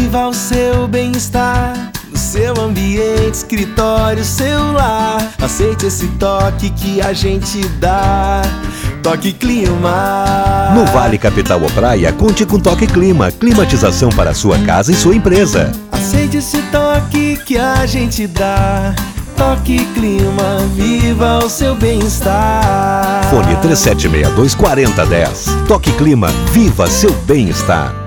Viva o seu bem-estar. No seu ambiente, escritório, celular. Aceite esse toque que a gente dá. Toque Clima. No Vale Capital ou Praia, conte com Toque Clima. Climatização para sua casa e sua empresa. Aceite esse toque que a gente dá. Toque Clima, viva o seu bem-estar. Fone 3762 4010. Toque Clima, viva seu bem-estar.